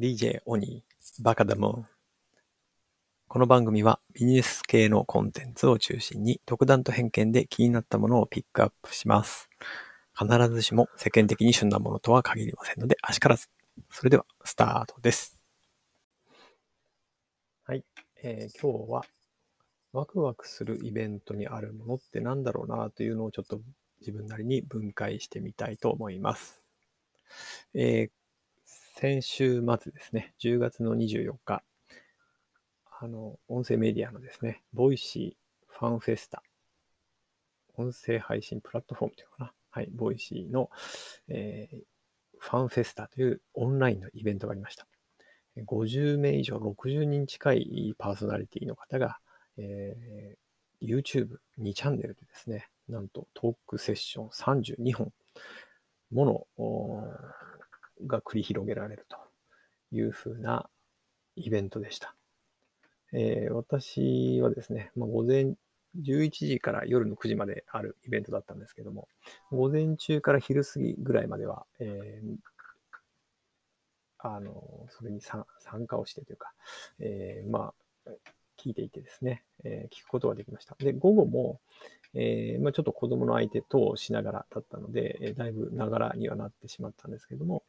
DJ オニー、バカだもん。この番組はビジネス系のコンテンツを中心に独断と偏見で気になったものをピックアップします。必ずしも世間的に旬なものとは限りませんので、あしからず。それでは、スタートです。はい、えー今日は、ワクワクするイベントにあるものって何だろうなというのをちょっと自分なりに分解してみたいと思います。えー先週末ですね、10月の24日、あの、音声メディアのですね、 Voicy ファンフェスタ、音声配信プラットフォームというのかな。はい、 Voicy の、えーファンフェスタというオンラインのイベントがありました。50名以上、60人近いパーソナリティの方が、えー YouTube2 チャンネルでですね、なんとトークセッション32本ものが繰り広げられるというふうなイベントでした。えー私はですね、まあ、午前11時から夜の9時まであるイベントだったんですけども、午前中から昼過ぎぐらいまでは、えーあの、それに参加をしてというか、えーまあ、聞いていてですね、えー聞くことができました。で、午後も、えーまあ、ちょっと子供の相手としながらだったので、えーだいぶながらにはなってしまったんですけども、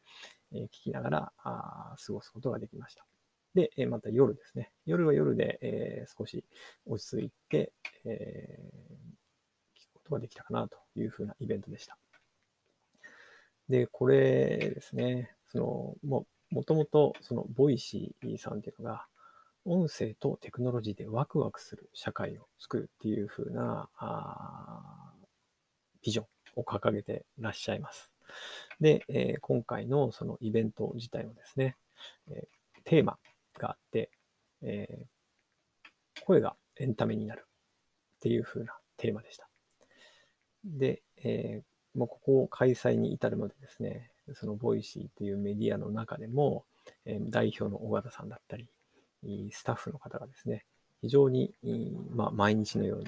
えー聞きながらあ過ごすことができました。で、えーまた夜ですね。夜は夜で、えー少し落ち着いて、えー聞くことができたかなというふうなイベントでした。で、これですね、その、ももともと、その、 Voicy さんっていうのが、音声とテクノロジーでワクワクする社会を作るっていう風なあビジョンを掲げてらっしゃいます。で、えー今回のそのイベント自体もですね、えーテーマがあって、えー声がエンタメになるっていう風なテーマでした。で、えーもうここを開催に至るまでですね、その Voicy っていうメディアの中でも、えー代表の尾形さんだったり、スタッフの方がですね、非常に、まあ、毎日のように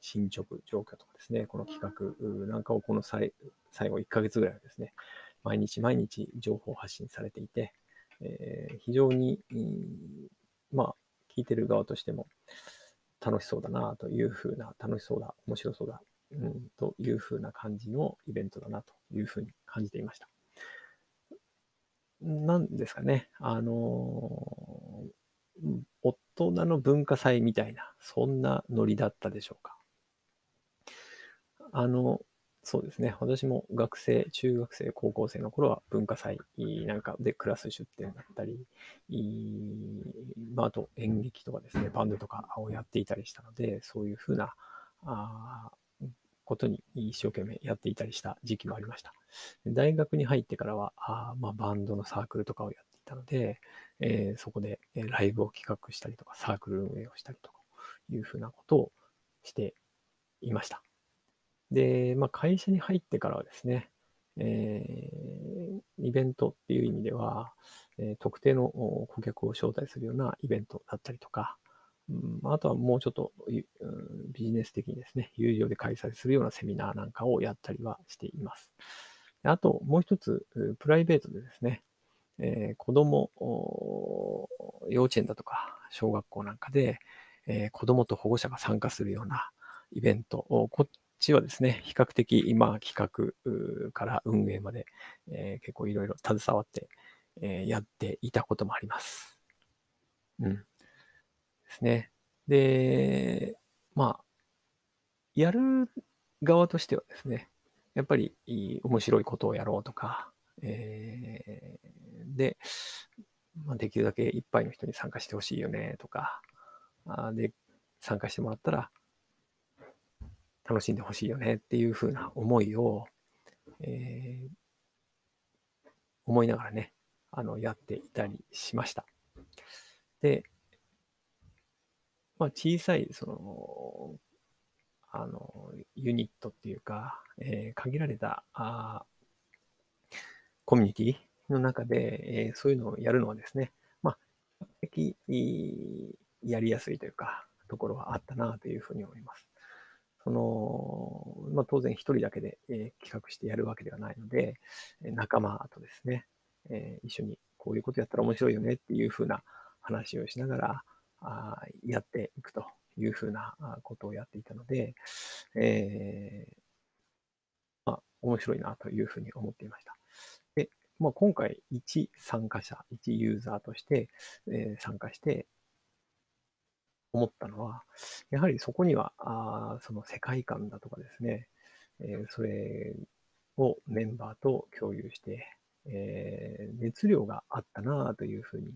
進捗状況とかですね、この企画なんかをこの最最後1ヶ月ぐらいはですね、毎日毎日情報発信されていて、えー非常に、まあ、聞いてる側としても楽しそうだなというふうな、楽しそうだ、面白そうだ、うん、というふうな感じのイベントだなというふうに感じていました。なんですかね、あのうん大人の文化祭みたいな、そんなノリだったでしょうか。あの、そうですね。私も学生、中学生、高校生の頃は文化祭なんかでクラス出展だったり、まあ、あと演劇とかですね、バンドとかをやっていたりしたので、そういうふうなあことに一生懸命やっていたりした時期もありました。大学に入ってからは、あまあ、バンドのサークルとかをやってたので、えーそこでライブを企画したりとか、サークル運営をしたりとか、いうふうなことをしていました。で、まあ、会社に入ってからはですね、えーイベントっていう意味では、えー特定の顧客を招待するようなイベントだったりとか、うんあとはもうちょっと、うんビジネス的にですね、有料で開催するようなセミナーなんかをやったりはしています。あと、もう一つ、プライベートでですね、えー子供、お幼稚園だとか、小学校なんかで、えー子供と保護者が参加するようなイベントを、こっちはですね、比較的今、企画から運営まで、えー結構いろいろ携わって、えーやっていたこともあります。うん。ですね。で、まあ、やる側としてはですね、やっぱりい面白いことをやろうとか、えーで、まあ、できるだけいっぱいの人に参加してほしいよねとか、あで、参加してもらったら楽しんでほしいよねっていう風な思いを、えー思いながらね、あの、やっていたりしました。で、まあ、小さい、その、あの、ユニットっていうか、えー限られた、あコミュニティの中で、えそういうのをやるのはですね、まあ、比較的やりやすいというか、ところはあったなというふうに思います。その、まあ、当然一人だけで、えー企画してやるわけではないので、仲間とですね、えー一緒にこういうことやったら面白いよねっていうふうな話をしながら、あやっていくというふうなことをやっていたので、えー、まあ、面白いなというふうに思っていました。まあ、今回、一参加者、一ユーザーとして、えー、参加して思ったのは、やはりそこには、あその世界観だとかですね、えー、それをメンバーと共有して、えー、熱量があったなというふうに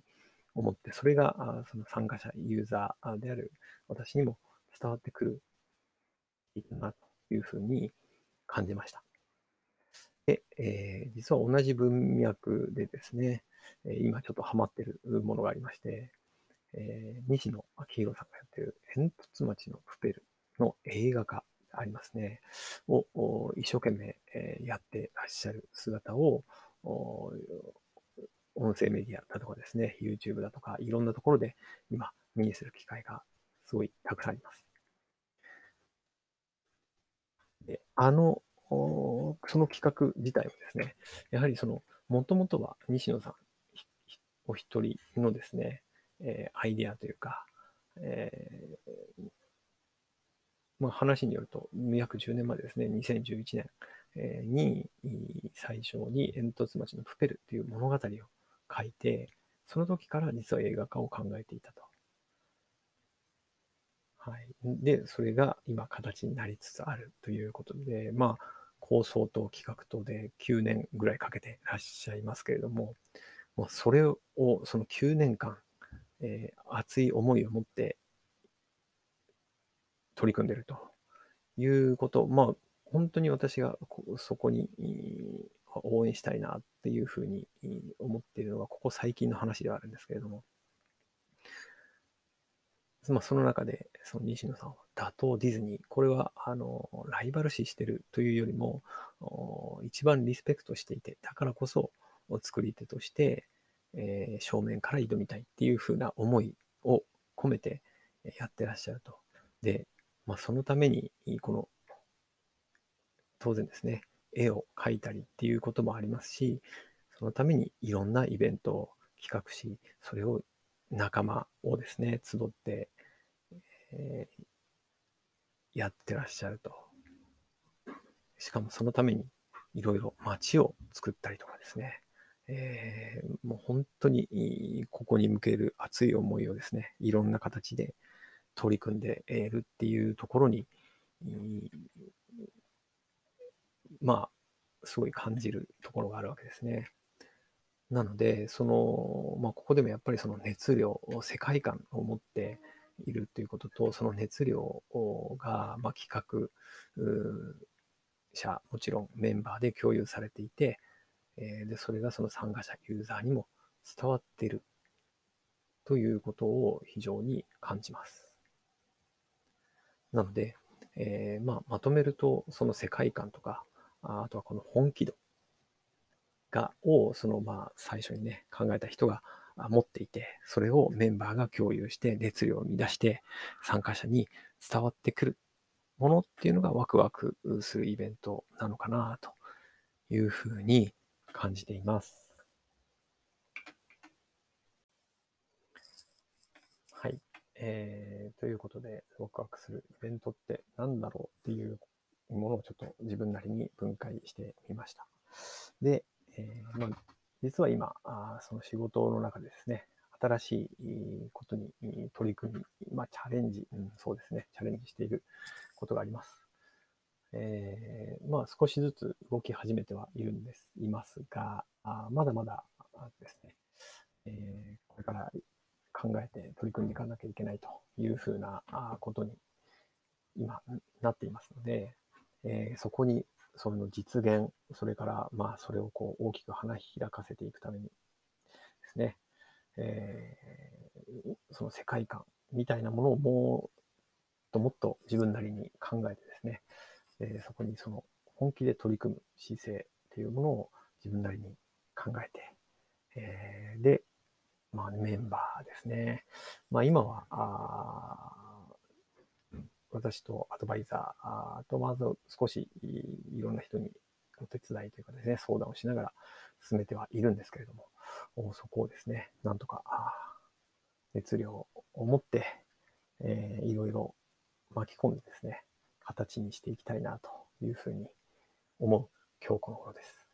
思って、それがその参加者、ユーザーである私にも伝わってくるなというふうに感じました。で、えー、実は同じ文脈でですね、今ちょっとハマってるものがありまして、えー、西野明宏さんがやってる煙突町のプペルの映画化ありますね、を一生懸命、えやってらっしゃる姿を、音声メディアだとかですね、YouTube だとか、いろんなところで今、目にする機会がすごいたくさんあります。で、あの、その企画自体はですね、やはりその、もともとは西野さんお一人のですね、えー、アイデアというか、えー、まあ、話によると、約10年前ですね、2011年に最初に煙突町のプペルという物語を書いて、その時から実は映画化を考えていたと。はい。で、それが今形になりつつあるということで、まあ、構想と企画とで9年ぐらいかけてらっしゃいますけれども、まあ、それを、その9年間、えー、熱い思いを持って取り組んでるということ、まあ、本当に私がそこに応援したいなっていうふうに思っているのが、ここ最近の話ではあるんですけれども、まあ、その中で、その西野さんは、打倒ディズニー、これは、あの、ライバル視してるというよりも、一番リスペクトしていて、だからこそ、作り手として、えー、正面から挑みたいっていうふうな思いを込めてやってらっしゃると。で、まあ、そのために、この、当然ですね、絵を描いたりっていうこともありますし、そのためにいろんなイベントを企画し、それを仲間をですね、集って、やってらっしゃると。しかもそのためにいろいろ街を作ったりとかですね、えー、もう本当にここに向ける熱い思いをですね、いろんな形で取り組んでいるっていうところに、まあ、すごい感じるところがあるわけですね。なので、その、まあ、ここでもやっぱりその熱量、世界観を持っているということと、その熱量が、ま、企画者、もちろんメンバーで共有されていて、え、で、それがその参加者、ユーザーにも伝わっているということを非常に感じます。なので、えー、まあ、まとめると、その世界観とか、あとはこの本気度が、を、その、まあ、最初にね、考えた人が持っていて、それをメンバーが共有して熱量を乱して参加者に伝わってくるものっていうのがワクワクするイベントなのかなというふうに感じています。はい。えー、ということで、ワクワクするイベントって何だろうっていうものをちょっと自分なりに分解してみました。で、えー、まあ、実は今、その仕事の中でですね、新しいことに取り組み、まあ、チャレンジ、うん、そうですね、チャレンジしていることがあります。えー、まあ、少しずつ動き始めてはいるんです、いますが、あまだまだですね、えー、これから考えて取り組んでいかなきゃいけないというふうなことに今なっていますので、えー、そこにその実現、それから、まあ、それをこう大きく花開かせていくためにですね、えー、その世界観みたいなものをもっともっと自分なりに考えてですね、えー、そこにその本気で取り組む姿勢っていうものを自分なりに考えて、えー、で、まあ、メンバーですね。まあ、今は、私とアドバイザーとまず少しいろんな人にお手伝いというかですね、相談をしながら進めてはいるんですけれども、そこをですね、なんとか、熱量を持って、えー、いろいろ巻き込んでですね、形にしていきたいなというふうに思う今日この頃です。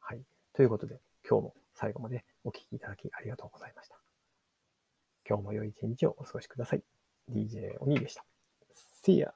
はい。ということで、今日も最後までお聴きいただきありがとうございました。今日も良い一日をお過ごしください。DJ お兄でした。se